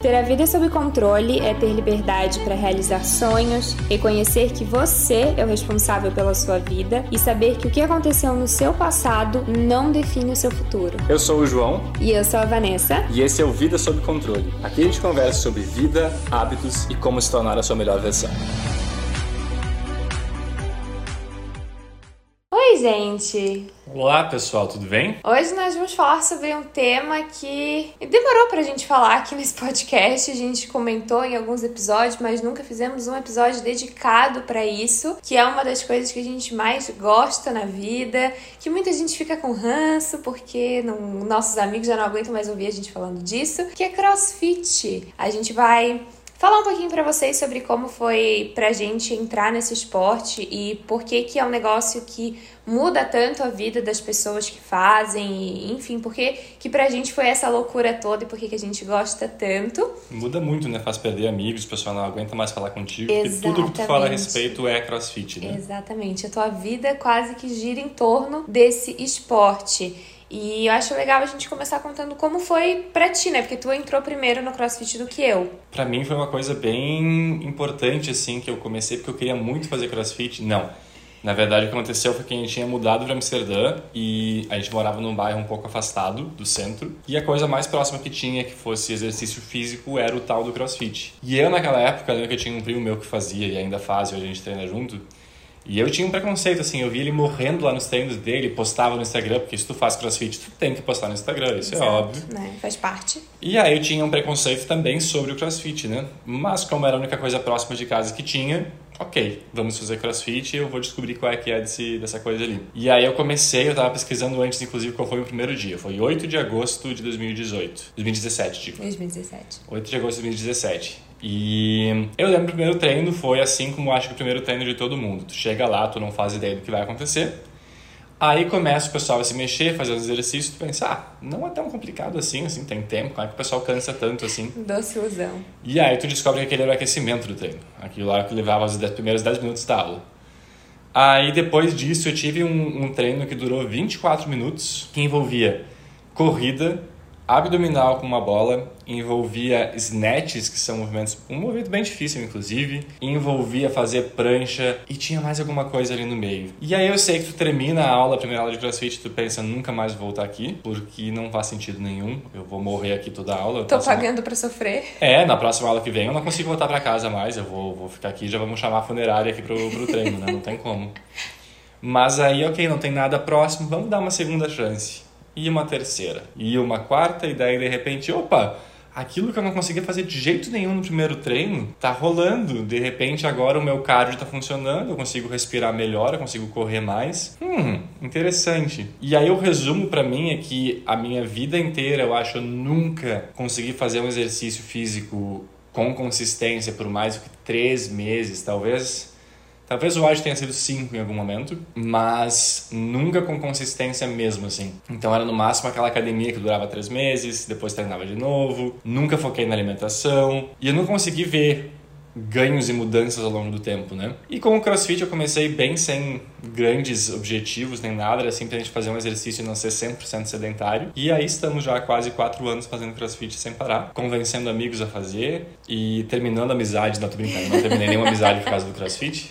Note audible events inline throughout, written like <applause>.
Ter a vida sob controle é ter liberdade para realizar sonhos, reconhecer que você é o responsável pela sua vida e saber que o que aconteceu no seu passado não define o seu futuro. Eu sou o João. E eu sou a Vanessa. E esse é o Vida Sob Controle. Aqui a gente conversa sobre vida, hábitos e como se tornar a sua melhor versão. Gente! Olá, pessoal, tudo bem? Hoje nós vamos falar sobre um tema que demorou pra gente falar aqui nesse podcast. A gente comentou em alguns episódios, mas nunca fizemos um episódio dedicado para isso, que é uma das coisas que a gente mais gosta na vida, que muita gente fica com ranço porque não, nossos amigos já não aguentam mais ouvir a gente falando disso, que é CrossFit. A gente vai falar um pouquinho para vocês sobre como foi pra gente entrar nesse esporte e por que que é um negócio que muda tanto a vida das pessoas que fazem, e, enfim, porque que pra gente foi essa loucura toda e por que a gente gosta tanto. Muda muito, né? Faz perder amigos, o pessoal não aguenta mais falar contigo, Exatamente. porque tudo que tu fala a respeito é crossfit, né? Exatamente. A tua vida quase que gira em torno desse esporte. E eu acho legal a gente começar contando como foi pra ti, né? Porque tu entrou primeiro no CrossFit do que eu. Pra mim foi uma coisa bem importante, assim, que eu comecei porque eu queria muito fazer CrossFit. Não. Na verdade, o que aconteceu foi que a gente tinha mudado para Amsterdã e a gente morava num bairro um pouco afastado do centro. E a coisa mais próxima que tinha que fosse exercício físico era o tal do crossfit. E eu, naquela época, lembro que eu tinha um primo meu que fazia e ainda faz, e a gente treina junto. E eu tinha um preconceito, assim, eu vi ele morrendo lá nos treinos dele, postava no Instagram, porque se tu faz crossfit, tu tem que postar no Instagram, isso é Exato, é óbvio. Né? Faz parte. E aí eu tinha um preconceito também sobre o crossfit, né? Mas como era a única coisa próxima de casa que tinha, ok, vamos fazer crossfit e eu vou descobrir qual é que é desse, dessa coisa ali. E aí eu comecei, eu tava pesquisando antes, inclusive, qual foi o primeiro dia. Foi 8 de agosto de 2018. 2017, digo. 2017. 8 de agosto de 2017. E eu lembro que o primeiro treino foi assim como acho que o primeiro treino de todo mundo. Tu chega lá, tu não faz ideia do que vai acontecer. Aí começa o pessoal a se mexer, fazer os exercícios, tu pensa, ah, não é tão complicado assim, assim, tem tempo, como é que o pessoal cansa tanto assim? Doce ilusão. E aí tu descobre que aquele era o aquecimento do treino, aquilo lá que levava os dez, primeiros 10 minutos da aula. Aí depois disso eu tive um, um treino que durou 24 minutos, que envolvia corrida, abdominal com uma bola, envolvia snatches, que são movimentos, um movimento bem difícil inclusive, envolvia fazer prancha e tinha mais alguma coisa ali no meio. E aí eu sei que tu termina a aula, a primeira aula de CrossFit, tu pensa nunca mais vou voltar aqui, porque não faz sentido nenhum, eu vou morrer aqui toda a aula. Tô pagando para sofrer. É, na próxima aula que vem eu não consigo voltar para casa mais, eu vou, vou ficar aqui, já vamos chamar a funerária aqui pro, pro treino, né? Não tem como. Mas aí, ok, não tem nada próximo, vamos dar uma segunda chance e uma terceira, e uma quarta, e daí de repente, opa, aquilo que eu não conseguia fazer de jeito nenhum no primeiro treino tá rolando. De repente agora o meu cardio tá funcionando, eu consigo respirar melhor, eu consigo correr mais. Hum, interessante. E aí o resumo para mim é que a minha vida inteira eu acho eu nunca consegui fazer um exercício físico com consistência por mais do que três meses, talvez Talvez o ágio tenha sido 5 em algum momento, mas nunca com consistência mesmo, assim. Então era no máximo aquela academia que durava três meses, depois treinava de novo, nunca foquei na alimentação e eu não consegui ver ganhos e mudanças ao longo do tempo, né? E com o CrossFit eu comecei bem sem grandes objetivos nem nada, era simplesmente fazer um exercício e não ser 100% sedentário. E aí estamos já há quase quatro anos fazendo CrossFit sem parar, convencendo amigos a fazer e terminando amizade, não tô brincando, não terminei nenhuma amizade por causa do CrossFit.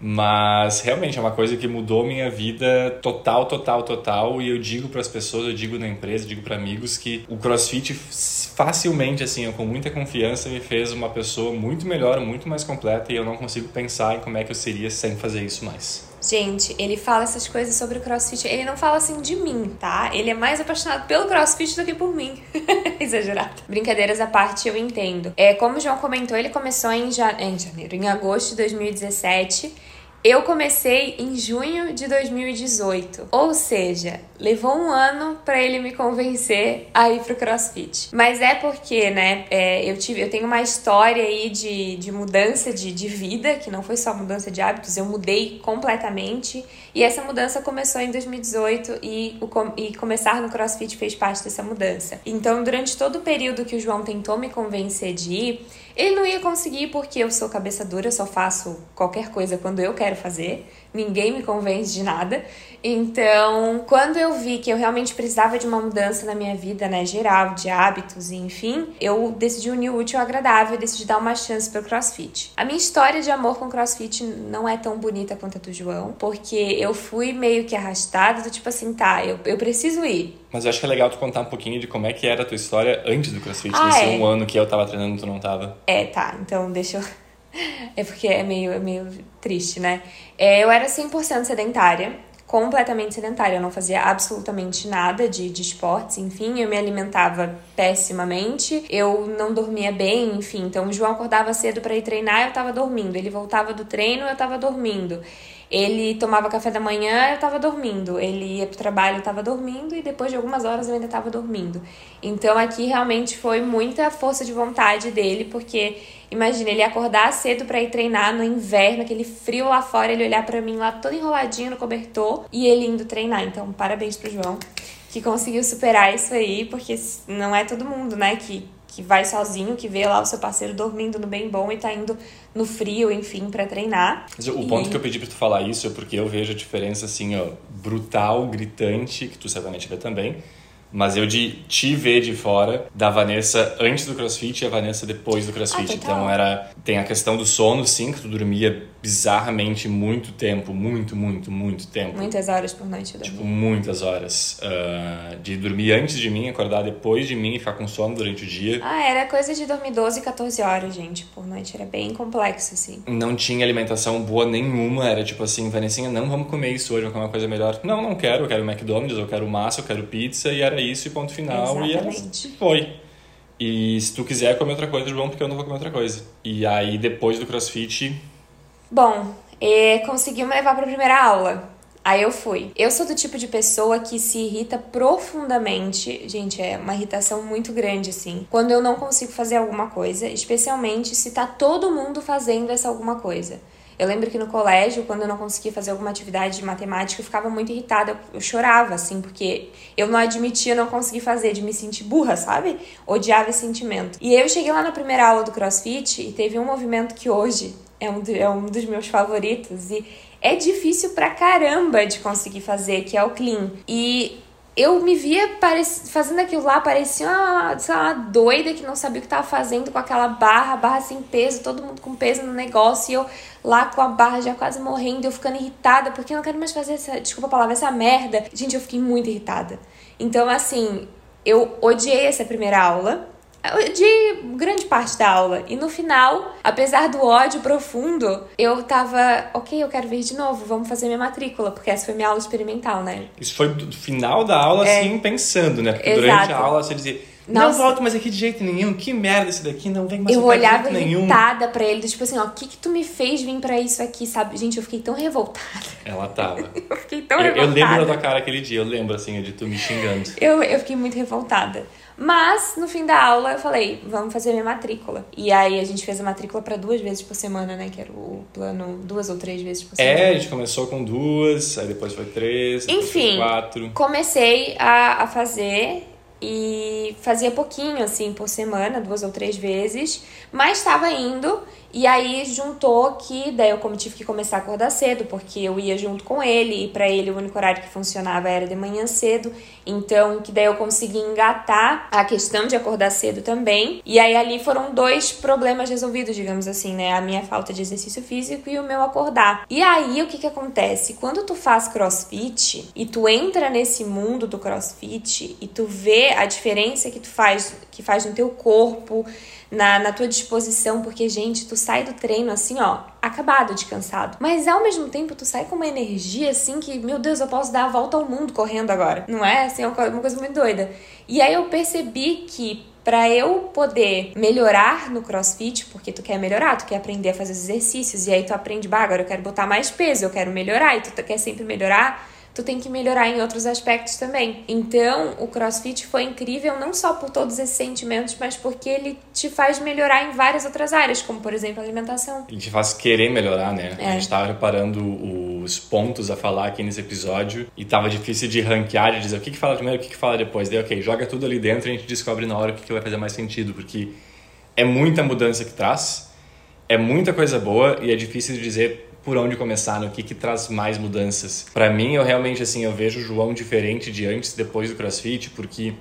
Mas realmente é uma coisa que mudou minha vida total, total, total. E eu digo para as pessoas, eu digo na empresa, eu digo para amigos que o CrossFit facilmente, assim, com muita confiança, me fez uma pessoa muito melhor, muito mais completa. E eu não consigo pensar em como é que eu seria sem fazer isso mais. Gente, ele fala essas coisas sobre o crossfit. Ele não fala assim de mim, tá? Ele é mais apaixonado pelo crossfit do que por mim. <laughs> Exagerado. Brincadeiras à parte, eu entendo. É, como o João comentou, ele começou em, ja... em janeiro, em agosto de 2017. Eu comecei em junho de 2018, ou seja, levou um ano para ele me convencer a ir pro CrossFit. Mas é porque, né, é, eu tive, eu tenho uma história aí de, de mudança de, de vida, que não foi só mudança de hábitos, eu mudei completamente. E essa mudança começou em 2018 e, o, e começar no CrossFit fez parte dessa mudança. Então, durante todo o período que o João tentou me convencer de ir, ele não ia conseguir porque eu sou cabeça dura, eu só faço qualquer coisa quando eu quero fazer. Ninguém me convence de nada. Então, quando eu vi que eu realmente precisava de uma mudança na minha vida, né, geral, de hábitos e enfim, eu decidi unir o útil ao agradável e decidi dar uma chance pro CrossFit. A minha história de amor com CrossFit não é tão bonita quanto a do João, porque eu fui meio que arrastada do tipo assim, tá, eu, eu preciso ir. Mas eu acho que é legal tu contar um pouquinho de como é que era a tua história antes do CrossFit, Ah, nesse é? um ano que eu tava treinando e tu não tava. É, tá, então deixa eu. É porque é meio, é meio triste, né? É, eu era 100% sedentária, completamente sedentária. Eu não fazia absolutamente nada de, de esportes, enfim. Eu me alimentava pessimamente, eu não dormia bem, enfim. Então o João acordava cedo para ir treinar, eu tava dormindo. Ele voltava do treino, eu tava dormindo. Ele tomava café da manhã, eu tava dormindo. Ele ia pro trabalho, eu tava dormindo. E depois de algumas horas eu ainda tava dormindo. Então aqui realmente foi muita força de vontade dele, porque imagina ele acordar cedo pra ir treinar no inverno, aquele frio lá fora, ele olhar pra mim lá todo enroladinho no cobertor e ele indo treinar. Então parabéns pro João, que conseguiu superar isso aí, porque não é todo mundo, né, que que vai sozinho, que vê lá o seu parceiro dormindo no bem bom e tá indo no frio, enfim, pra treinar. O E- ponto que eu pedi pra tu falar isso é porque eu vejo a diferença, assim, ó, brutal, gritante, que tu certamente vê também. Mas eu de te ver de fora da Vanessa antes do CrossFit e a Vanessa depois do CrossFit. Ah, então era. Tem a questão do sono, sim, que tu dormia bizarramente muito tempo, muito, muito, muito tempo. Muitas horas por noite eu dormi. Tipo, muitas horas. ah, de dormir antes de mim, acordar depois de mim e ficar com sono durante o dia. Ah, era coisa de dormir 12, 14 horas, gente, por noite. Era bem complexo, assim. Não tinha alimentação boa nenhuma, era tipo assim, Vanessinha, não vamos comer isso hoje, vamos comer uma coisa melhor. Não, não quero, eu quero McDonald's, eu quero massa, eu quero pizza, e era isso e ponto final. E era, Exatamente. foi. E se tu quiser comer outra coisa, João, porque eu não vou comer outra coisa. E aí, depois do crossfit, Bom, é, conseguiu me levar pra primeira aula. Aí eu fui. Eu sou do tipo de pessoa que se irrita profundamente. Gente, é uma irritação muito grande, assim. Quando eu não consigo fazer alguma coisa, especialmente se tá todo mundo fazendo essa alguma coisa. Eu lembro que no colégio, quando eu não conseguia fazer alguma atividade de matemática, eu ficava muito irritada. Eu chorava, assim, porque eu não admitia não conseguir fazer, de me sentir burra, sabe? Odiava esse sentimento. E eu cheguei lá na primeira aula do CrossFit e teve um movimento que hoje é um, é um dos meus favoritos e é difícil pra caramba de conseguir fazer, que é o clean. E eu me via fazendo aquilo lá, parecia uma, sei lá, uma doida que não sabia o que tava fazendo com aquela barra, barra sem peso, todo mundo com peso no negócio, e eu lá com a barra já quase morrendo, eu ficando irritada, porque eu não quero mais fazer essa, desculpa a palavra, essa merda. Gente, eu fiquei muito irritada. Então, assim, eu odiei essa primeira aula. Eu odiei grande parte da aula. E no final, apesar do ódio profundo, eu tava, ok, eu quero vir de novo, vamos fazer minha matrícula, porque essa foi minha aula experimental, né? isso foi do final da aula, assim, pensando, né? Porque É. Exato. durante a aula você dizia, não Nossa. volto mais aqui de jeito nenhum, que merda isso daqui, não vem mais Eu de olhava jeito nenhum. irritada pra ele, tipo assim, ó, o que que tu me fez vir pra isso aqui, sabe? Gente, eu fiquei tão revoltada. <laughs> Ela tava. Eu fiquei tão eu, eu revoltada. lembro da tua cara aquele dia, eu lembro, assim, de tu me xingando. Eu, eu fiquei muito revoltada. Mas, no fim da aula, eu falei, vamos fazer minha matrícula. E aí, a gente fez a matrícula pra duas vezes por semana, né? Que era o plano, duas ou três vezes por semana. É, a gente começou com duas, aí depois foi três, depois Enfim. foi quatro. Comecei a, a fazer e fazia pouquinho, assim, por semana, duas ou três vezes, mas estava indo. E aí juntou que daí eu como tive que começar a acordar cedo, porque eu ia junto com ele, e pra ele o único horário que funcionava era de manhã cedo. Então, que daí eu consegui engatar a questão de acordar cedo também. E aí ali foram dois problemas resolvidos, digamos assim, né? A minha falta de exercício físico e o meu acordar. E aí o que que acontece? Quando tu faz crossfit e tu entra nesse mundo do crossfit e tu vê a diferença que tu faz, que faz no teu corpo, na, na tua disposição, porque, gente, tu sai do treino assim, ó, acabado de cansado. Mas ao mesmo tempo, tu sai com uma energia assim que, meu Deus, eu posso dar a volta ao mundo correndo agora. Não é? Assim, é uma co- uma coisa muito doida. E aí eu percebi que Pra eu poder melhorar no crossfit, porque tu quer melhorar, tu quer aprender a fazer os exercícios, e aí tu aprende, bah, agora eu quero botar mais peso, eu quero melhorar, e tu quer sempre melhorar, tu tem que melhorar em outros aspectos também. Então, o CrossFit foi incrível não só por todos esses sentimentos, mas porque ele te faz melhorar em várias outras áreas, como por exemplo a alimentação. A gente faz querer melhorar, né? É. A gente tava reparando os pontos a falar aqui nesse episódio e tava difícil de ranquear, de dizer o que, que fala primeiro, o que, que fala depois. Daí, ok, joga tudo ali dentro e a gente descobre na hora o que, que vai fazer mais sentido, porque é muita mudança que traz, é muita coisa boa e é difícil de dizer por onde começar, no que que traz mais mudanças. Para mim, eu realmente assim, eu vejo o João diferente de antes e depois do CrossFit, porque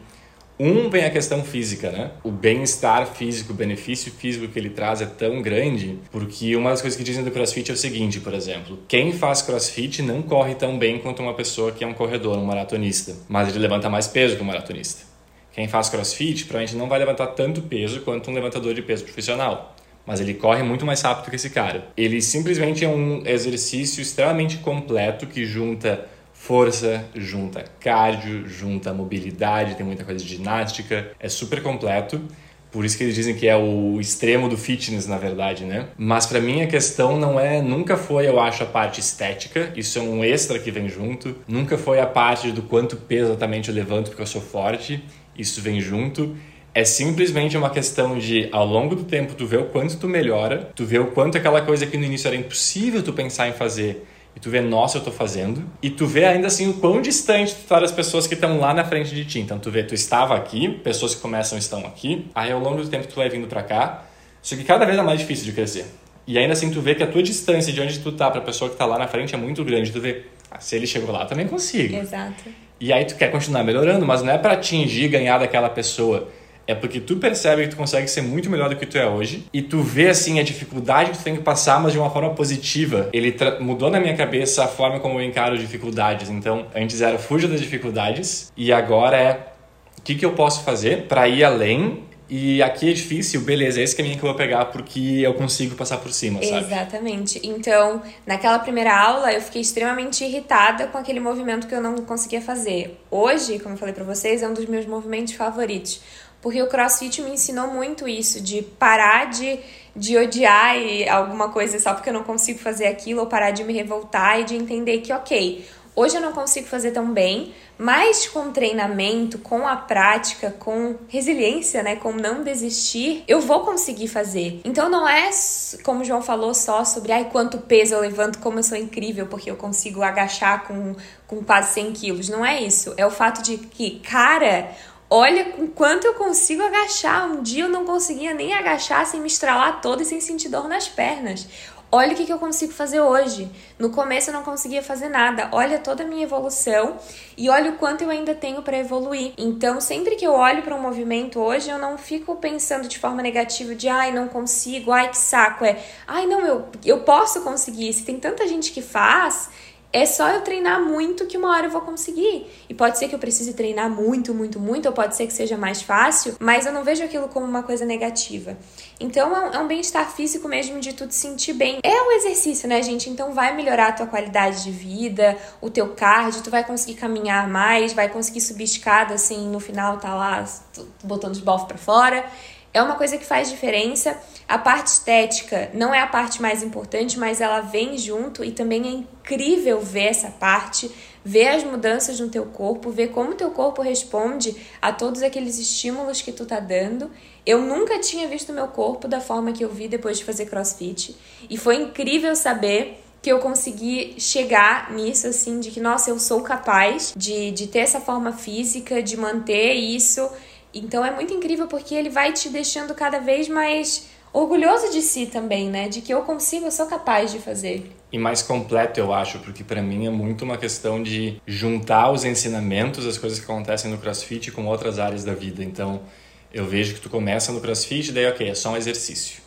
um vem a questão física, né? O bem-estar físico, o benefício físico que ele traz é tão grande, porque uma das coisas que dizem do CrossFit é o seguinte, por exemplo, quem faz CrossFit não corre tão bem quanto uma pessoa que é um corredor, um maratonista, mas ele levanta mais peso que um maratonista. Quem faz CrossFit provavelmente não vai levantar tanto peso quanto um levantador de peso profissional mas ele corre muito mais rápido que esse cara. Ele simplesmente é um exercício extremamente completo que junta força, junta cardio, junta mobilidade, tem muita coisa de ginástica, é super completo. Por isso que eles dizem que é o extremo do fitness, na verdade, né? Mas para mim a questão não é, nunca foi, eu acho, a parte estética, isso é um extra que vem junto. Nunca foi a parte do quanto peso exatamente eu levanto porque eu sou forte, isso vem junto. É simplesmente uma questão de, ao longo do tempo, tu vê o quanto tu melhora, tu vê o quanto aquela coisa que no início era impossível tu pensar em fazer e tu vê, nossa, eu tô fazendo. E tu vê ainda assim o quão distante tu tá das pessoas que estão lá na frente de ti. Então tu vê, tu estava aqui, pessoas que começam estão aqui, aí ao longo do tempo tu vai vindo para cá, só que cada vez é mais difícil de crescer. E ainda assim tu vê que a tua distância de onde tu tá pra pessoa que tá lá na frente é muito grande. Tu vê, ah, se ele chegou lá, também consigo. Exato. E aí tu quer continuar melhorando, mas não é para atingir ganhar daquela pessoa é porque tu percebe que tu consegue ser muito melhor do que tu é hoje e tu vê assim a dificuldade que tu tem que passar, mas de uma forma positiva. Ele mudou na minha cabeça a forma como eu encaro dificuldades. Então, antes era fuja das dificuldades e agora é o que, que eu posso fazer para ir além e aqui é difícil, beleza, é esse caminho que eu vou pegar porque eu consigo passar por cima, sabe? Exatamente. Então, naquela primeira aula, eu fiquei extremamente irritada com aquele movimento que eu não conseguia fazer. Hoje, como eu falei para vocês, é um dos meus movimentos favoritos porque o crossfit me ensinou muito isso, de parar de, de odiar alguma coisa só porque eu não consigo fazer aquilo, ou parar de me revoltar e de entender que, ok, hoje eu não consigo fazer tão bem, mas com treinamento, com a prática, com resiliência, né, com não desistir, eu vou conseguir fazer. Então não é, como o João falou, só sobre ai, quanto peso eu levanto, como eu sou incrível, porque eu consigo agachar com, com quase 100 quilos. Não é isso. É o fato de que, cara, Olha o quanto eu consigo agachar. Um dia eu não conseguia nem agachar sem me estralar toda e sem sentir dor nas pernas. Olha o que, eu consigo fazer hoje. No começo eu não conseguia fazer nada. Olha toda a minha evolução e olha o quanto eu ainda tenho para evoluir. Então, sempre que eu olho para um movimento hoje, eu não fico pensando de forma negativa de ai, não consigo, ai, que saco. É, ai, não, eu, eu posso conseguir. Se tem tanta gente que faz, é só eu treinar muito que uma hora eu vou conseguir. E pode ser que eu precise treinar muito, muito, muito, ou pode ser que seja mais fácil, mas eu não vejo aquilo como uma coisa negativa. Então é um, é bem-estar físico mesmo de tu te sentir bem. É um exercício, né, gente? Então vai melhorar a tua qualidade de vida, o teu cardio, tu vai conseguir caminhar mais, vai conseguir subir escada assim, no final tá lá botando os bofos para fora. É uma coisa que faz diferença. A parte estética não é a parte mais importante, mas ela vem junto e também é incrível ver essa parte, ver as mudanças no teu corpo, ver como teu corpo responde a todos aqueles estímulos que tu tá dando. Eu nunca tinha visto meu corpo da forma que eu vi depois de fazer CrossFit e foi incrível saber que eu consegui chegar nisso, assim, de que, nossa, eu sou capaz de, de ter essa forma física, de manter isso então é muito incrível porque ele vai te deixando cada vez mais orgulhoso de si também, né? De que eu consigo, eu sou capaz de fazer. E mais completo, eu acho, porque para mim é muito uma questão de juntar os ensinamentos, as coisas que acontecem no CrossFit com outras áreas da vida. Então, eu vejo que tu começa no CrossFit, daí ok, é só um exercício.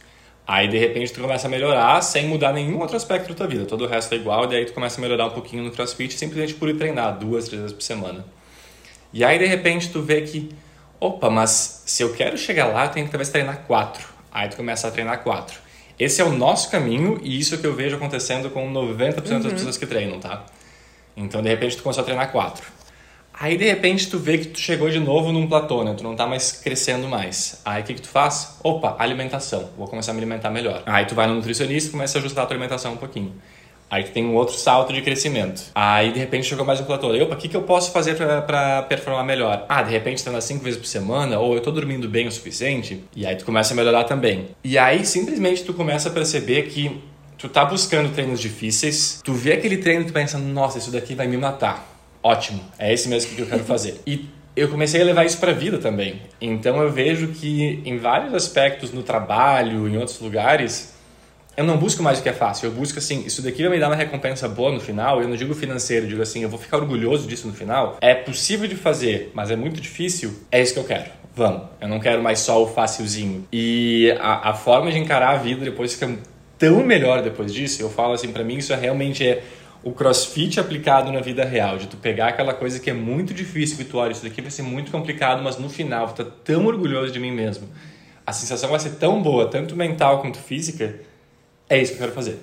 Aí de repente tu começa a melhorar sem mudar nenhum outro aspecto da tua vida. Todo o resto é igual, daí tu começa a melhorar um pouquinho no CrossFit simplesmente por ir treinar duas, três vezes por semana. E aí de repente tu vê que opa, mas se eu quero chegar lá, eu tenho que talvez treinar quatro. Aí tu começa a treinar quatro. Esse é o nosso caminho e isso é o que eu vejo acontecendo com 90% uhum. das pessoas que treinam, tá? Então, de repente, tu começou a treinar quatro. Aí, de repente, tu vê que tu chegou de novo num platô, né? Tu não tá mais crescendo mais. Aí, o que que tu faz? Opa, alimentação. Vou começar a me alimentar melhor. Aí, tu vai no nutricionista e começa a ajustar a tua alimentação um pouquinho. Aí tem um outro salto de crescimento. Aí de repente chegou mais um platô. Opa, o que, que eu posso fazer para performar melhor? Ah, de repente treina cinco vezes por semana, ou eu tô dormindo bem o suficiente. E aí tu começa a melhorar também. E aí simplesmente tu começa a perceber que tu tá buscando treinos difíceis, tu vê aquele treino e tu pensa, nossa, isso daqui vai me matar. Ótimo, é esse mesmo que eu quero fazer. E eu comecei a levar isso para a vida também. Então eu vejo que em vários aspectos no trabalho, em outros lugares, eu não busco mais o que é fácil, eu busco assim, isso daqui vai me dar uma recompensa boa no final, eu não digo financeiro, eu digo assim, eu vou ficar orgulhoso disso no final. É possível de fazer, mas é muito difícil, é isso que eu quero. Vamos, eu não quero mais só o facilzinho. E a, a forma de encarar a vida depois fica tão melhor depois disso. Eu falo assim, para mim isso é realmente é o crossfit aplicado na vida real, de tu pegar aquela coisa que é muito difícil, que tu olha, isso daqui vai ser muito complicado, mas no final tu tá tão orgulhoso de mim mesmo. A sensação vai ser tão boa, tanto mental quanto física, é isso que eu quero fazer.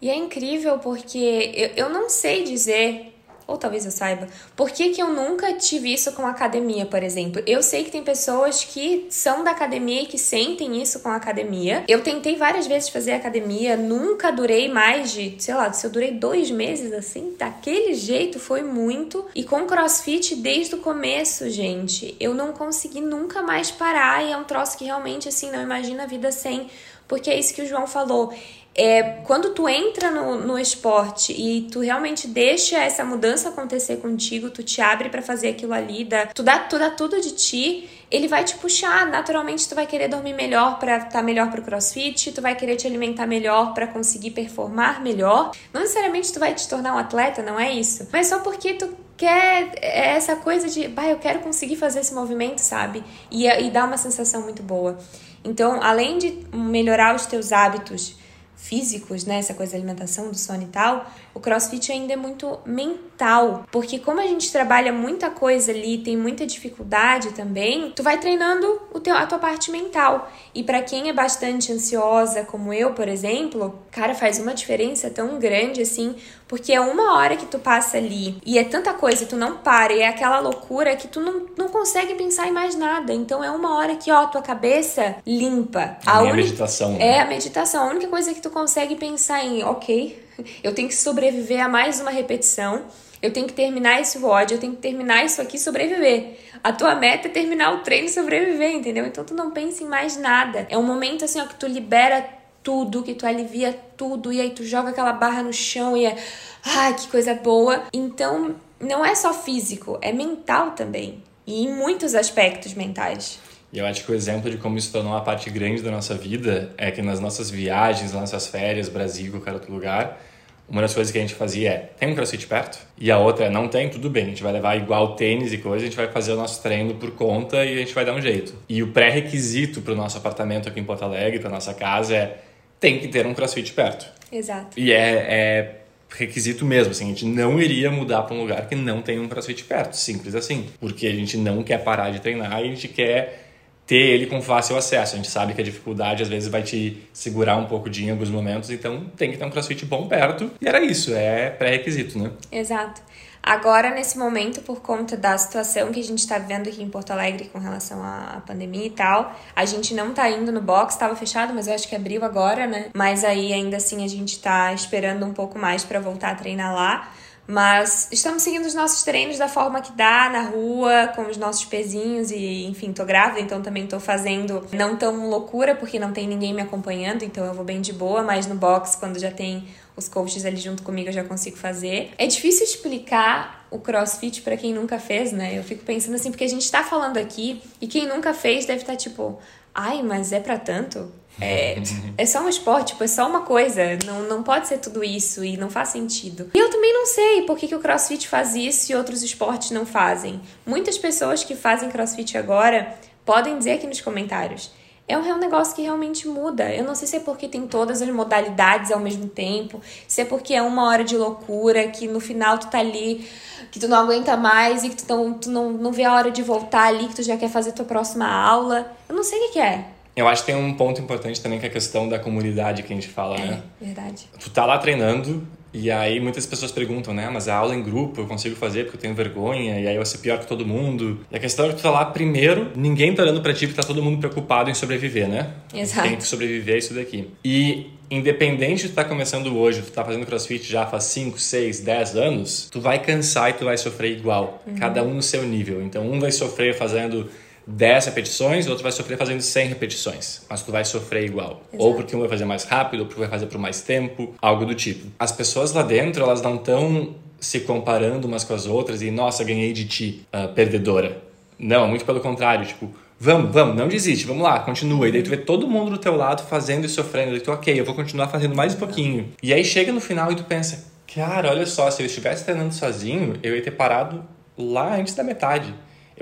E é incrível porque eu, eu não sei dizer ou talvez eu saiba, por que, que eu nunca tive isso com academia, por exemplo? Eu sei que tem pessoas que são da academia e que sentem isso com academia. Eu tentei várias vezes fazer academia, nunca durei mais de, sei lá, se eu durei dois meses assim, daquele jeito foi muito. E com crossfit desde o começo, gente, eu não consegui nunca mais parar e é um troço que realmente, assim, não imagina a vida sem. Porque é isso que o João falou é, quando tu entra no, no esporte e tu realmente deixa essa mudança acontecer contigo, tu te abre para fazer aquilo ali, dá, tu, dá, tu dá tudo de ti, ele vai te puxar. Naturalmente, tu vai querer dormir melhor para estar tá melhor pro crossfit, tu vai querer te alimentar melhor para conseguir performar melhor. Não necessariamente tu vai te tornar um atleta, não é isso. Mas só porque tu quer essa coisa de, bah, eu quero conseguir fazer esse movimento, sabe? E, e dá uma sensação muito boa. Então, além de melhorar os teus hábitos, físicos, né, essa coisa da alimentação, do sono e tal, o CrossFit ainda é muito mental, porque como a gente trabalha muita coisa ali, tem muita dificuldade também, tu vai treinando o teu, a tua parte mental. E para quem é bastante ansiosa, como eu, por exemplo, cara, faz uma diferença tão grande assim, porque é uma hora que tu passa ali e é tanta coisa, tu não para, e é aquela loucura que tu não, não consegue pensar em mais nada. Então é uma hora que, ó, tua cabeça limpa. A, a meditação. É né? a meditação. A única coisa que tu consegue pensar em, ok, <laughs> eu tenho que sobreviver a mais uma repetição. Eu tenho que terminar esse WOD, eu tenho que terminar isso aqui e sobreviver. A tua meta é terminar o treino e sobreviver, entendeu? Então tu não pensa em mais nada. É um momento assim, ó, que tu libera tudo, que tu alivia tudo, e aí tu joga aquela barra no chão e é. Ai, que coisa boa. Então, não é só físico, é mental também. E em muitos aspectos mentais. E eu acho que o exemplo de como isso tornou uma parte grande da nossa vida é que nas nossas viagens, nas nossas férias, Brasil, qualquer outro lugar, uma das coisas que a gente fazia é: tem um crossfit perto? E a outra é: não tem, tudo bem, a gente vai levar igual tênis e coisa, a gente vai fazer o nosso treino por conta e a gente vai dar um jeito. E o pré-requisito para o nosso apartamento aqui em Porto Alegre, para nossa casa, é: tem que ter um crossfit perto. Exato. E é, é requisito mesmo, assim, a gente não iria mudar para um lugar que não tem um crossfit perto, simples assim. Porque a gente não quer parar de treinar e a gente quer ter ele com fácil acesso. A gente sabe que a dificuldade às vezes vai te segurar um pouco de em alguns momentos, então tem que ter um crossfit bom perto. E era isso, é pré-requisito, né? Exato. Agora, nesse momento, por conta da situação que a gente está vivendo aqui em Porto Alegre com relação à pandemia e tal, a gente não tá indo no box, estava fechado, mas eu acho que abriu agora, né? Mas aí ainda assim a gente tá esperando um pouco mais para voltar a treinar lá. Mas estamos seguindo os nossos treinos da forma que dá, na rua, com os nossos pezinhos e, enfim, tô grávida, então também tô fazendo não tão loucura, porque não tem ninguém me acompanhando, então eu vou bem de boa, mas no box, quando já tem os coaches ali junto comigo, eu já consigo fazer. É difícil explicar o crossfit para quem nunca fez, né? Eu fico pensando assim, porque a gente tá falando aqui e quem nunca fez deve estar tá, tipo, ai, mas é para tanto? É, <laughs> é só um esporte, tipo, é só uma coisa. Não, não pode ser tudo isso e não faz sentido. E eu também não sei por que, que o crossfit faz isso e outros esportes não fazem. Muitas pessoas que fazem crossfit agora podem dizer aqui nos comentários. É um, é um negócio que realmente muda. Eu não sei se é porque tem todas as modalidades ao mesmo tempo, se é porque é uma hora de loucura, que no final tu tá ali, que tu não aguenta mais e que tu não, tu não, não vê a hora de voltar ali, que tu já quer fazer tua próxima aula. Eu não sei o que, que é. Eu acho que tem um ponto importante também que é a questão da comunidade que a gente fala, é, né? verdade. Tu tá lá treinando e aí muitas pessoas perguntam, né? Mas a aula em grupo eu consigo fazer porque eu tenho vergonha e aí eu vou ser pior que todo mundo. E a questão é que tu tá lá primeiro, ninguém tá olhando pra ti porque tá todo mundo preocupado em sobreviver, né? Exato. Tem que sobreviver isso daqui. E independente de tu tá começando hoje, tu tá fazendo crossfit já faz 5, 6, 10 anos, tu vai cansar e tu vai sofrer igual. Uhum. Cada um no seu nível. Então um vai sofrer fazendo 10 repetições, o outro vai sofrer fazendo 100 repetições, mas tu vai sofrer igual. Exato. Ou porque um vai fazer mais rápido, ou porque vai fazer por mais tempo, algo do tipo. As pessoas lá dentro, elas não estão se comparando umas com as outras e, nossa, ganhei de ti, uh, perdedora. Não, muito pelo contrário, tipo, Vamos, vamos, não desiste, vamos lá, continua. E daí tu vê todo mundo do teu lado fazendo e sofrendo. E daí tu, ok, eu vou continuar fazendo mais um pouquinho. E aí chega no final e tu pensa, cara, olha só, se eu estivesse treinando sozinho, eu ia ter parado lá antes da metade.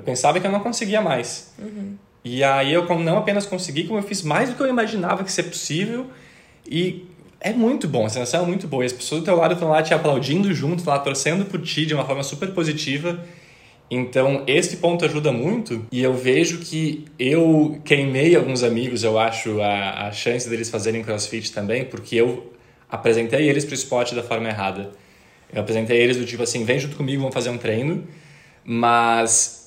Eu pensava que eu não conseguia mais. Uhum. E aí eu não apenas consegui, como eu fiz mais do que eu imaginava que ser possível. E é muito bom, a sensação é muito boa. E as pessoas do teu lado estão lá te aplaudindo junto, lá torcendo por ti de uma forma super positiva. Então, esse ponto ajuda muito e eu vejo que eu queimei alguns amigos, eu acho, a, a chance deles fazerem crossfit também, porque eu apresentei eles para o esporte da forma errada. Eu apresentei eles do tipo assim: vem junto comigo, vamos fazer um treino, mas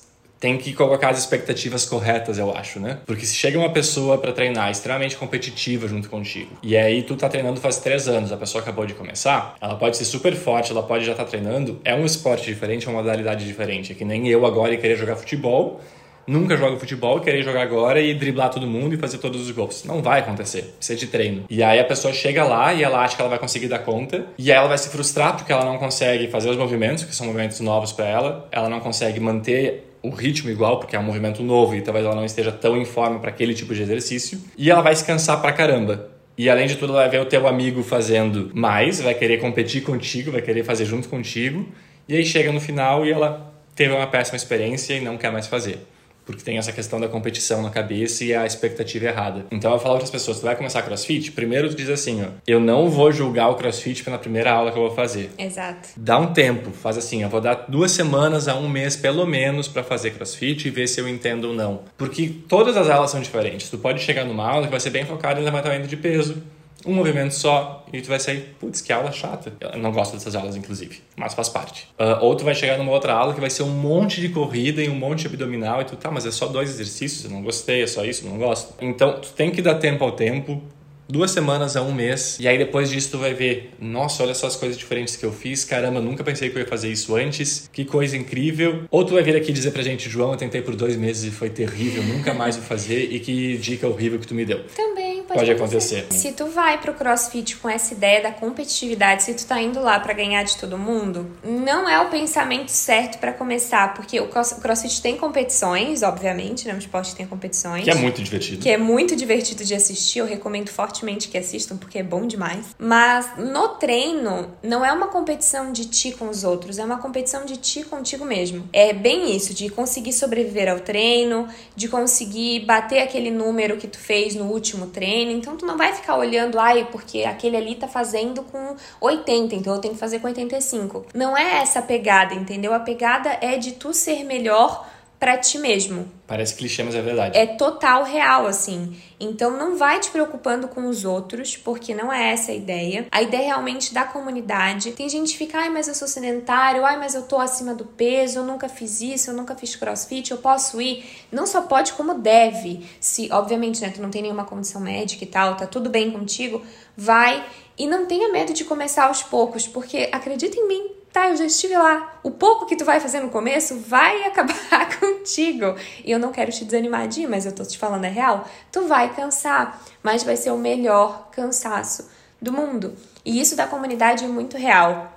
tem que colocar as expectativas corretas, eu acho, né? Porque se chega uma pessoa para treinar extremamente competitiva junto contigo, e aí tu tá treinando faz três anos, a pessoa acabou de começar, ela pode ser super forte, ela pode já estar tá treinando, é um esporte diferente, é uma modalidade diferente. É que nem eu agora e querer jogar futebol, nunca jogo futebol, querer jogar agora e driblar todo mundo e fazer todos os gols. Não vai acontecer. Precisa de treino. E aí a pessoa chega lá e ela acha que ela vai conseguir dar conta. E aí ela vai se frustrar porque ela não consegue fazer os movimentos, que são movimentos novos para ela. Ela não consegue manter o ritmo igual, porque é um movimento novo e talvez ela não esteja tão em forma para aquele tipo de exercício. E ela vai se cansar pra caramba. E além de tudo, ela vai ver o teu amigo fazendo mais, vai querer competir contigo, vai querer fazer junto contigo. E aí chega no final e ela teve uma péssima experiência e não quer mais fazer porque tem essa questão da competição na cabeça e a expectativa errada. Então eu falo para as pessoas, tu vai começar crossfit? Primeiro tu diz assim, ó, eu não vou julgar o crossfit pela primeira aula que eu vou fazer. Exato. Dá um tempo, faz assim, eu vou dar duas semanas a um mês pelo menos para fazer crossfit e ver se eu entendo ou não. Porque todas as aulas são diferentes. Tu pode chegar numa aula que vai ser bem focada em levantamento de peso, um movimento só e tu vai sair, putz, que aula chata. Eu não gosto dessas aulas, inclusive, mas faz parte. Uh, ou tu vai chegar numa outra aula que vai ser um monte de corrida e um monte de abdominal e tu, tá, mas é só dois exercícios, eu não gostei, é só isso, não gosto. Então, tu tem que dar tempo ao tempo, duas semanas a um mês, e aí depois disso tu vai ver, nossa, olha só as coisas diferentes que eu fiz, caramba, nunca pensei que eu ia fazer isso antes, que coisa incrível. Ou tu vai vir aqui dizer pra gente, João, eu tentei por dois meses e foi terrível, nunca mais vou fazer, e que dica horrível que tu me deu. Também pode, pode acontecer. acontecer. Se tu vai pro CrossFit com essa ideia da competitividade, se tu tá indo lá para ganhar de todo mundo, não é o pensamento certo para começar, porque o CrossFit tem competições, obviamente, né? Um esporte que tem competições. Que é muito divertido. Que é muito divertido de assistir, eu recomendo fortemente que assistam, porque é bom demais. Mas no treino, não é uma competição de ti com os outros, é uma competição de ti contigo mesmo. É bem isso, de conseguir sobreviver ao treino, de conseguir bater aquele número que tu fez no último treino então tu não vai ficar olhando, ai, porque aquele ali tá fazendo com 80, então eu tenho que fazer com 85. Não é essa a pegada, entendeu? A pegada é de tu ser melhor para ti mesmo. Parece clichê, mas é verdade. É total real, assim. Então não vai te preocupando com os outros, porque não é essa a ideia. A ideia é realmente da comunidade. Tem gente que fica, ai, mas eu sou sedentário, ai, mas eu tô acima do peso, eu nunca fiz isso, eu nunca fiz crossfit, eu posso ir. Não só pode, como deve. Se, obviamente, né, tu não tem nenhuma condição médica e tal, tá tudo bem contigo, vai. E não tenha medo de começar aos poucos, porque acredita em mim, tá, eu já estive lá. O pouco que tu vai fazer no começo vai <laughs> acabar contigo. E eu não quero te desanimar de mas eu tô te falando é real. Tu vai cansar, mas vai ser o melhor cansaço do mundo. E isso da comunidade é muito real.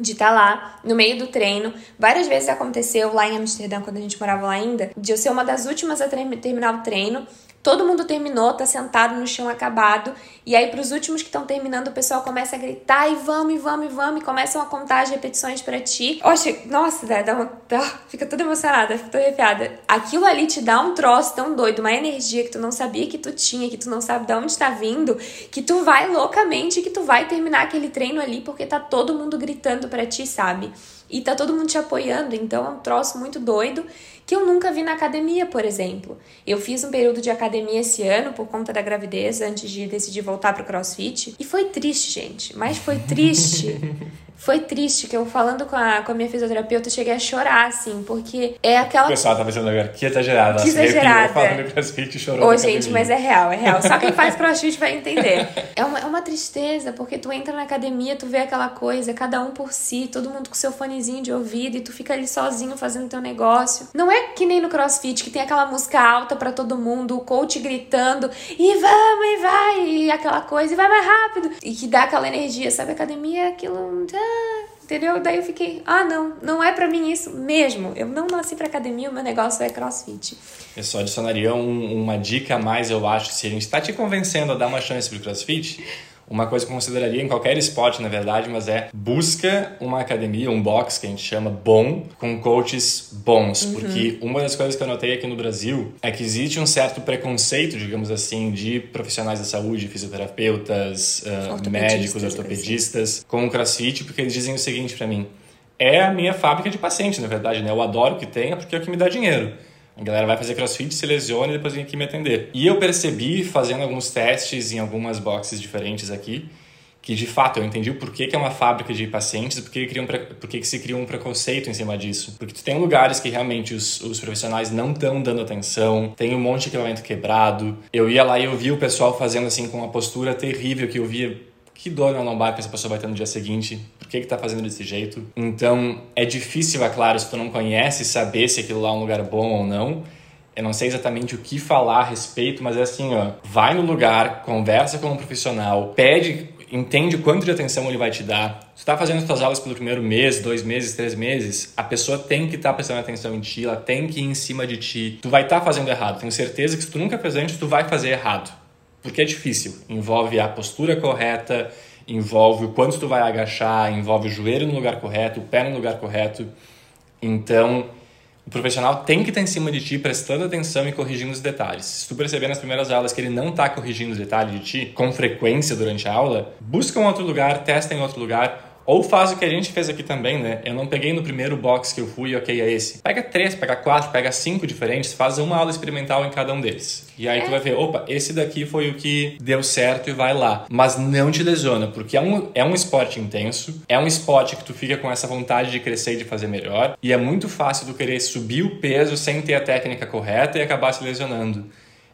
De estar tá lá no meio do treino. Várias vezes aconteceu lá em Amsterdã, quando a gente morava lá ainda, de eu ser uma das últimas a terminar o treino Todo mundo terminou, tá sentado no chão acabado. E aí, para os últimos que estão terminando, o pessoal começa a gritar e vamos, e vamos, e vamos, e começam a contar as repetições para ti. Oxe, nossa, dá uma, dá, fica toda emocionada, fica toda arrepiada. Aquilo ali te dá um troço tão doido, uma energia que tu não sabia que tu tinha, que tu não sabe de onde tá vindo, que tu vai loucamente, que tu vai terminar aquele treino ali porque tá todo mundo gritando para ti, sabe? E tá todo mundo te apoiando, então é um troço muito doido que eu nunca vi na academia, por exemplo. Eu fiz um período de academia esse ano por conta da gravidez, antes de decidir voltar pro CrossFit, e foi triste, gente, mas foi triste. <laughs> Foi triste que eu falando com a, com a minha fisioterapeuta, eu cheguei a chorar, assim, porque é aquela. O pessoal tá pensando agora, que exagerada. Que exagerada. falando crossfit e chorou. Ô, gente, mas é real, é real. Só quem <laughs> faz crossfit vai entender. É uma, é uma tristeza, porque tu entra na academia, tu vê aquela coisa, cada um por si, todo mundo com seu fonezinho de ouvido, e tu fica ali sozinho fazendo teu negócio. Não é que nem no crossfit, que tem aquela música alta para todo mundo, o coach gritando, e vamos, e vai, e aquela coisa, e vai mais rápido. E que dá aquela energia, sabe? A academia é aquilo. Entendeu? Daí eu fiquei, ah, não, não é para mim isso mesmo. Eu não nasci para academia, o meu negócio é crossfit. Eu só adicionaria um, uma dica a mais, eu acho, se a gente está te convencendo a dar uma chance pro crossfit, uma coisa que eu consideraria em qualquer esporte, na verdade, mas é busca uma academia, um box que a gente chama bom, com coaches bons. Uhum. Porque uma das coisas que eu notei aqui no Brasil é que existe um certo preconceito, digamos assim, de profissionais da saúde, fisioterapeutas, uh, médicos, ortopedistas, com o crossfit, porque eles dizem o seguinte para mim: é a minha fábrica de pacientes, na verdade, né? Eu adoro que tenha porque é o que me dá dinheiro. A galera vai fazer crossfit, se lesiona e depois vem aqui me atender. E eu percebi, fazendo alguns testes em algumas boxes diferentes aqui, que de fato eu entendi o porquê que é uma fábrica de pacientes e por que, criam, que se cria um preconceito em cima disso. Porque tu tem lugares que realmente os, os profissionais não estão dando atenção, tem um monte de equipamento quebrado. Eu ia lá e eu via o pessoal fazendo assim com uma postura terrível que eu via que dor na lombar que essa pessoa vai ter no dia seguinte, por que que tá fazendo desse jeito. Então, é difícil, é claro, se tu não conhece, saber se aquilo lá é um lugar bom ou não. Eu não sei exatamente o que falar a respeito, mas é assim, ó, vai no lugar, conversa com um profissional, pede, entende quanto de atenção ele vai te dar. Tu tá fazendo suas aulas pelo primeiro mês, dois meses, três meses, a pessoa tem que estar tá prestando atenção em ti, ela tem que ir em cima de ti. Tu vai estar tá fazendo errado. Tenho certeza que se tu nunca fez antes, tu vai fazer errado porque é difícil. Envolve a postura correta, envolve o quanto tu vai agachar, envolve o joelho no lugar correto, o pé no lugar correto. Então, o profissional tem que estar em cima de ti, prestando atenção e corrigindo os detalhes. Se tu perceber nas primeiras aulas que ele não está corrigindo os detalhes de ti com frequência durante a aula, busca um outro lugar, testa em outro lugar, ou faz o que a gente fez aqui também, né? Eu não peguei no primeiro box que eu fui, ok, é esse. Pega três, pega quatro, pega cinco diferentes, faz uma aula experimental em cada um deles. E aí é. tu vai ver, opa, esse daqui foi o que deu certo e vai lá. Mas não te lesiona, porque é um, é um esporte intenso, é um esporte que tu fica com essa vontade de crescer e de fazer melhor. E é muito fácil tu querer subir o peso sem ter a técnica correta e acabar se lesionando.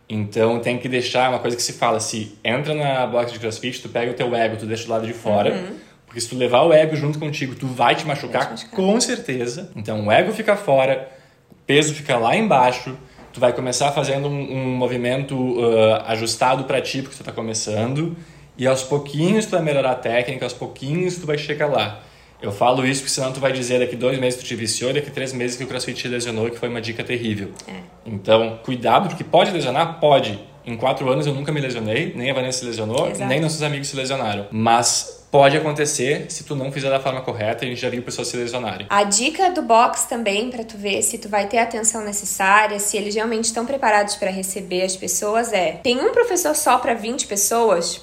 Então tem que deixar uma coisa que se fala, se entra na box de crossfit, tu pega o teu ego, tu deixa do lado de fora. Uhum porque se tu levar o ego junto contigo, tu vai te machucar, vai te machucar. com certeza. Então o ego fica fora, o peso fica lá embaixo, tu vai começar fazendo um, um movimento uh, ajustado para ti, porque tu está começando, e aos pouquinhos tu vai melhorar a técnica, aos pouquinhos tu vai chegar lá. Eu falo isso porque senão tu vai dizer daqui dois meses tu te viciou, daqui três meses que o CrossFit te lesionou, que foi uma dica terrível. É. Então, cuidado, porque pode lesionar? Pode. Em quatro anos eu nunca me lesionei, nem a Vanessa se lesionou, Exato. nem nossos amigos se lesionaram. Mas pode acontecer se tu não fizer da forma correta. A gente já viu pessoas se lesionarem. A dica do box também para tu ver se tu vai ter a atenção necessária, se eles realmente estão preparados para receber as pessoas é: tem um professor só para 20 pessoas?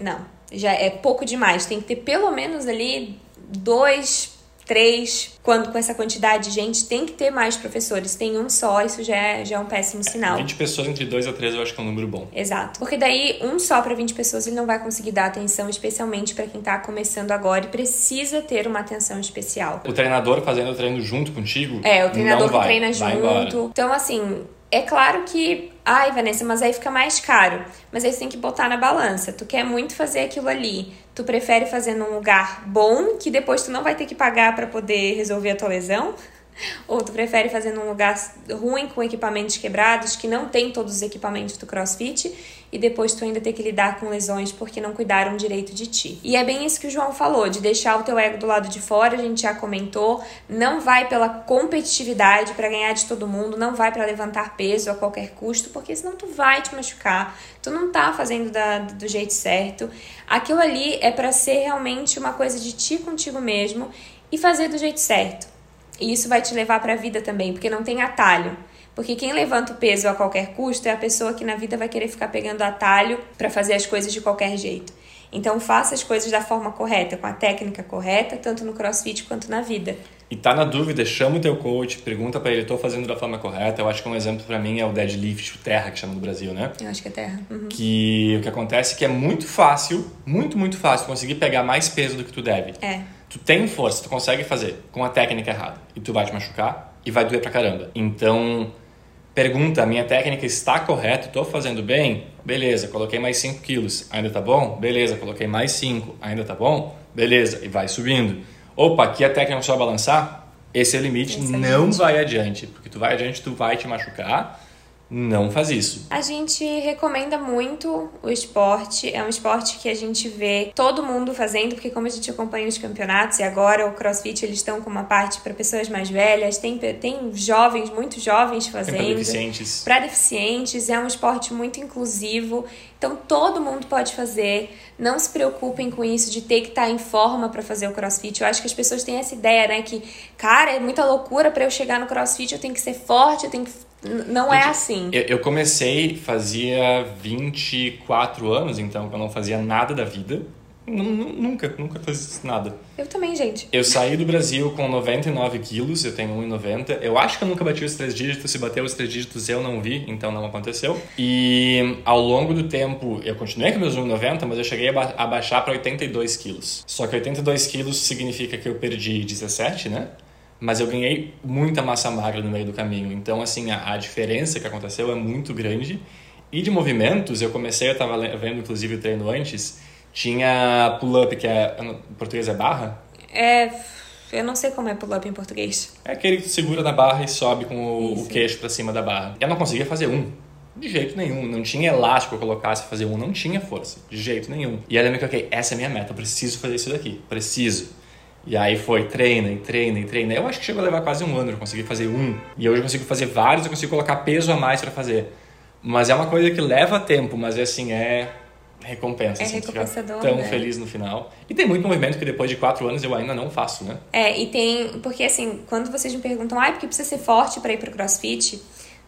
Não, já é pouco demais. Tem que ter pelo menos ali dois três, quando com essa quantidade de gente tem que ter mais professores. Tem um só, isso já é, já é um péssimo sinal. 20 pessoas entre dois a três eu acho que é um número bom. Exato. Porque daí, um só para 20 pessoas ele não vai conseguir dar atenção, especialmente para quem tá começando agora e precisa ter uma atenção especial. O treinador fazendo o treino junto contigo? É, o treinador que vai, treina junto. Então, assim, é claro que, ai, Vanessa, mas aí fica mais caro. Mas aí você tem que botar na balança. Tu quer muito fazer aquilo ali. Tu prefere fazer num lugar bom que depois tu não vai ter que pagar para poder resolver a tua lesão? Ou tu prefere fazer num lugar ruim com equipamentos quebrados, que não tem todos os equipamentos do CrossFit, e depois tu ainda ter que lidar com lesões porque não cuidaram direito de ti. E é bem isso que o João falou, de deixar o teu ego do lado de fora, a gente já comentou, não vai pela competitividade para ganhar de todo mundo, não vai para levantar peso a qualquer custo, porque senão tu vai te machucar, tu não tá fazendo da, do jeito certo. Aquilo ali é para ser realmente uma coisa de ti contigo mesmo e fazer do jeito certo. E isso vai te levar para a vida também, porque não tem atalho. Porque quem levanta o peso a qualquer custo é a pessoa que na vida vai querer ficar pegando atalho para fazer as coisas de qualquer jeito. Então faça as coisas da forma correta, com a técnica correta, tanto no CrossFit quanto na vida. E tá na dúvida, chama o teu coach, pergunta para ele, tô fazendo da forma correta. Eu acho que um exemplo para mim é o deadlift, o terra que chama no Brasil, né? Eu acho que é terra. Uhum. Que o que acontece é que é muito fácil, muito, muito fácil conseguir pegar mais peso do que tu deve. É. Tu tem força, tu consegue fazer com a técnica errada. E tu vai te machucar e vai doer pra caramba. Então, pergunta, minha técnica está correta? Estou fazendo bem? Beleza, coloquei mais 5 quilos. Ainda tá bom? Beleza, coloquei mais 5. Ainda tá bom? Beleza, e vai subindo. Opa, aqui a técnica é só balançar? Esse é o limite, Esse é não limite. vai adiante. Porque tu vai adiante, tu vai te machucar não faz isso. A gente recomenda muito o esporte. É um esporte que a gente vê todo mundo fazendo, porque como a gente acompanha os campeonatos e agora o CrossFit eles estão com uma parte para pessoas mais velhas, tem, tem jovens, muito jovens fazendo. Para deficientes. Para deficientes, é um esporte muito inclusivo. Então todo mundo pode fazer. Não se preocupem com isso de ter que estar tá em forma para fazer o CrossFit. Eu acho que as pessoas têm essa ideia, né, que cara, é muita loucura para eu chegar no CrossFit, eu tenho que ser forte, eu tenho que não é assim. Eu, eu comecei fazia 24 anos, então, que eu não fazia nada da vida. Nunca, nunca fiz nada. Eu também, gente. Eu saí do Brasil com 99 quilos, eu tenho 1,90. Eu acho que eu nunca bati os três dígitos. Se bater os três dígitos eu não vi, então não aconteceu. E ao longo do tempo, eu continuei com meus 1,90, mas eu cheguei a baixar para 82 quilos. Só que 82 quilos significa que eu perdi 17, né? Mas eu ganhei muita massa magra no meio do caminho. Então, assim, a, a diferença que aconteceu é muito grande. E de movimentos, eu comecei, eu estava vendo inclusive o treino antes, tinha pull-up, que é, em português é barra? É, eu não sei como é pull-up em português. É aquele que tu segura na barra e sobe com o, o queixo para cima da barra. Eu não conseguia fazer um. De jeito nenhum. Não tinha elástico que eu colocasse fazer um. Não tinha força. De jeito nenhum. E aí eu me coloquei, essa é a minha meta. Eu preciso fazer isso daqui. Preciso. E aí foi treina e treina e treina. Eu acho que chegou a levar quase um ano, eu consegui fazer um. E hoje eu consigo fazer vários, eu consigo colocar peso a mais para fazer. Mas é uma coisa que leva tempo, mas é assim, é recompensa. É assim, recompensador, tão né? feliz no final. E tem muito movimento que depois de quatro anos eu ainda não faço, né? É, e tem... Porque assim, quando vocês me perguntam, ah, porque precisa ser forte para ir pro crossfit...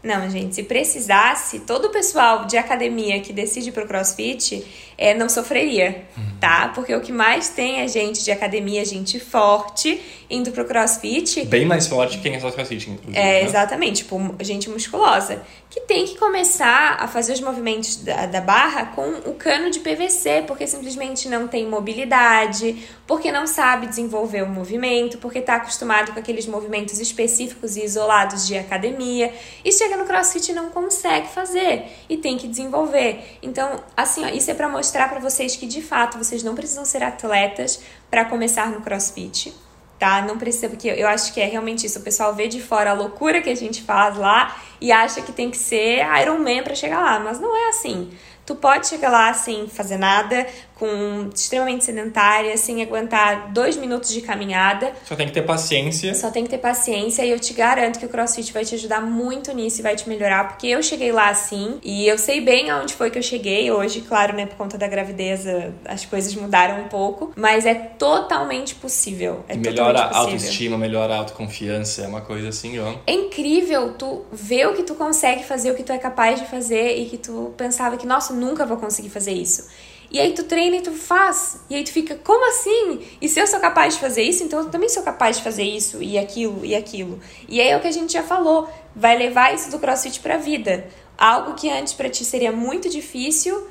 Não, gente, se precisasse, todo o pessoal de academia que decide pro crossfit é, não sofreria, tá? Porque o que mais tem é gente de academia, gente forte, indo pro crossfit. Bem mais forte que quem é só crossfit, inclusive. É, né? exatamente, tipo, gente musculosa. Que tem que começar a fazer os movimentos da, da barra com o cano de PVC, porque simplesmente não tem mobilidade, porque não sabe desenvolver o movimento, porque tá acostumado com aqueles movimentos específicos e isolados de academia. E chega no crossfit e não consegue fazer. E tem que desenvolver. Então, assim, ó, isso é pra mostrar mostrar para vocês que de fato vocês não precisam ser atletas para começar no CrossFit, tá? Não precisa, porque eu acho que é realmente isso. O pessoal vê de fora a loucura que a gente faz lá e acha que tem que ser Iron Man para chegar lá, mas não é assim. Tu pode chegar lá sem fazer nada, com extremamente sedentária, sem aguentar dois minutos de caminhada. Só tem que ter paciência. Só tem que ter paciência e eu te garanto que o CrossFit vai te ajudar muito nisso e vai te melhorar, porque eu cheguei lá assim e eu sei bem aonde foi que eu cheguei. Hoje, claro, né, por conta da gravidez, as coisas mudaram um pouco, mas é totalmente possível. É melhora a autoestima, melhora a autoconfiança, é uma coisa assim, ó. É incrível tu ver o que tu consegue fazer, o que tu é capaz de fazer e que tu pensava que, nossa, nunca vou conseguir fazer isso. E aí tu treina e tu faz. E aí tu fica, como assim? E se eu sou capaz de fazer isso, então eu também sou capaz de fazer isso e aquilo e aquilo. E aí é o que a gente já falou, vai levar isso do CrossFit pra vida. Algo que antes para ti seria muito difícil,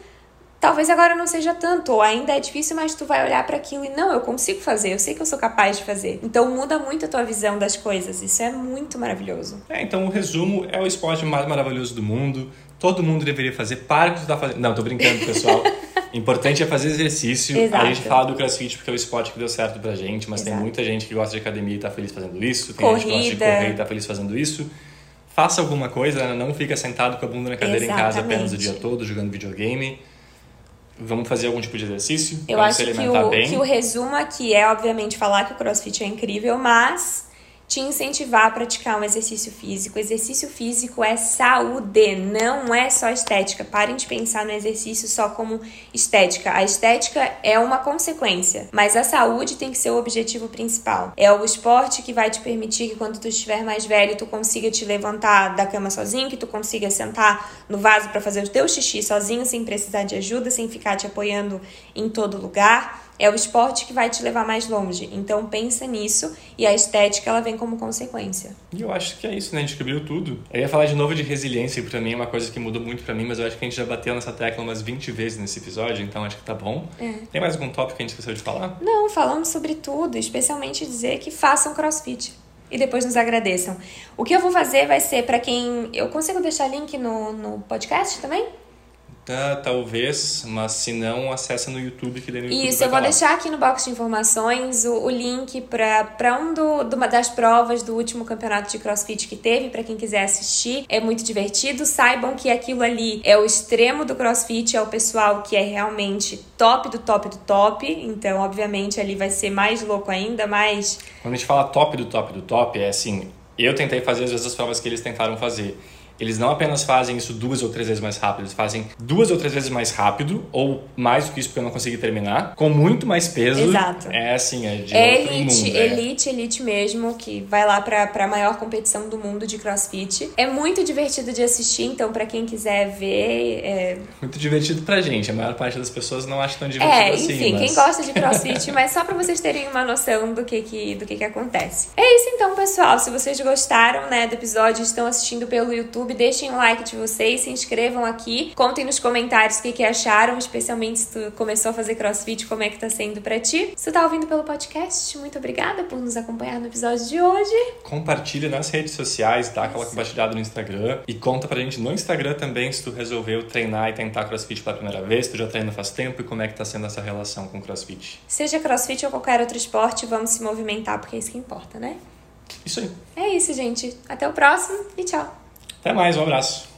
talvez agora não seja tanto, ou ainda é difícil, mas tu vai olhar para aquilo e não, eu consigo fazer, eu sei que eu sou capaz de fazer. Então muda muito a tua visão das coisas, isso é muito maravilhoso. É, então o resumo é o esporte mais maravilhoso do mundo, todo mundo deveria fazer, para que tu tá fazendo. Não, tô brincando, pessoal. <laughs> Importante é fazer exercício. Exato. A gente fala do crossfit porque é o esporte que deu certo pra gente, mas Exato. tem muita gente que gosta de academia e tá feliz fazendo isso. Tem Corrida. gente que gosta de correr e tá feliz fazendo isso. Faça alguma coisa, né? não fica sentado com a bunda na cadeira Exatamente. em casa apenas o dia todo, jogando videogame. Vamos fazer algum tipo de exercício? Eu acho que o, bem. que o resumo aqui é, obviamente, falar que o crossfit é incrível, mas te incentivar a praticar um exercício físico. Exercício físico é saúde, não é só estética. Parem de pensar no exercício só como estética. A estética é uma consequência, mas a saúde tem que ser o objetivo principal. É o esporte que vai te permitir que quando tu estiver mais velho, tu consiga te levantar da cama sozinho, que tu consiga sentar no vaso para fazer o teu xixi sozinho, sem precisar de ajuda, sem ficar te apoiando em todo lugar é o esporte que vai te levar mais longe. Então pensa nisso e a estética ela vem como consequência. E eu acho que é isso, né? A gente cobriu tudo. Eu ia falar de novo de resiliência, que pra mim é uma coisa que mudou muito pra mim, mas eu acho que a gente já bateu nessa tecla umas 20 vezes nesse episódio, então acho que tá bom. É. Tem mais algum tópico que a gente esqueceu de falar? Não, falamos sobre tudo, especialmente dizer que façam crossfit e depois nos agradeçam. O que eu vou fazer vai ser para quem. Eu consigo deixar link no, no podcast também? Tá, talvez, mas se não, acessa no YouTube que daí no YouTube Isso, vai eu vou lá. deixar aqui no box de informações o, o link para um do, do- das provas do último campeonato de crossfit que teve, para quem quiser assistir. É muito divertido. Saibam que aquilo ali é o extremo do crossfit, é o pessoal que é realmente top do top do top. Então, obviamente, ali vai ser mais louco ainda, mais. Quando a gente fala top do top do top, é assim, eu tentei fazer às vezes as provas que eles tentaram fazer. Eles não apenas fazem isso duas ou três vezes mais rápido, eles fazem duas ou três vezes mais rápido, ou mais do que isso porque eu não consegui terminar, com muito mais peso. Exato. É assim, é de É outro elite, mundo. é. elite, elite mesmo, que vai lá pra, pra maior competição do mundo de crossfit. É muito divertido de assistir, então, pra quem quiser ver. É, Muito divertido pra gente, a maior parte das pessoas não acha tão divertido É, assim. enfim, mas... quem gosta de <laughs> crossfit, mas só pra vocês terem uma noção do que que, do que que acontece. É isso então, pessoal. Se vocês gostaram, né, do episódio, estão assistindo pelo YouTube, deixem o like de vocês, se inscrevam aqui, contem nos comentários o que que acharam, especialmente se tu começou a fazer crossfit, como é que tá sendo pra ti. Se tu tá ouvindo pelo podcast, muito obrigada por nos acompanhar no episódio de hoje. Compartilha nas redes sociais, dá aquela compartilhada no Instagram e conta pra gente no Instagram também se tu resolveu treinar e tentar crossfit pela primeira vez, se tu já treina faz tempo e como é que tá sendo essa relação com crossfit. Seja crossfit ou qualquer outro esporte, vamos se movimentar, porque é isso que importa, né? Isso aí. É isso, gente. Até o próximo e tchau! Até mais, um abraço.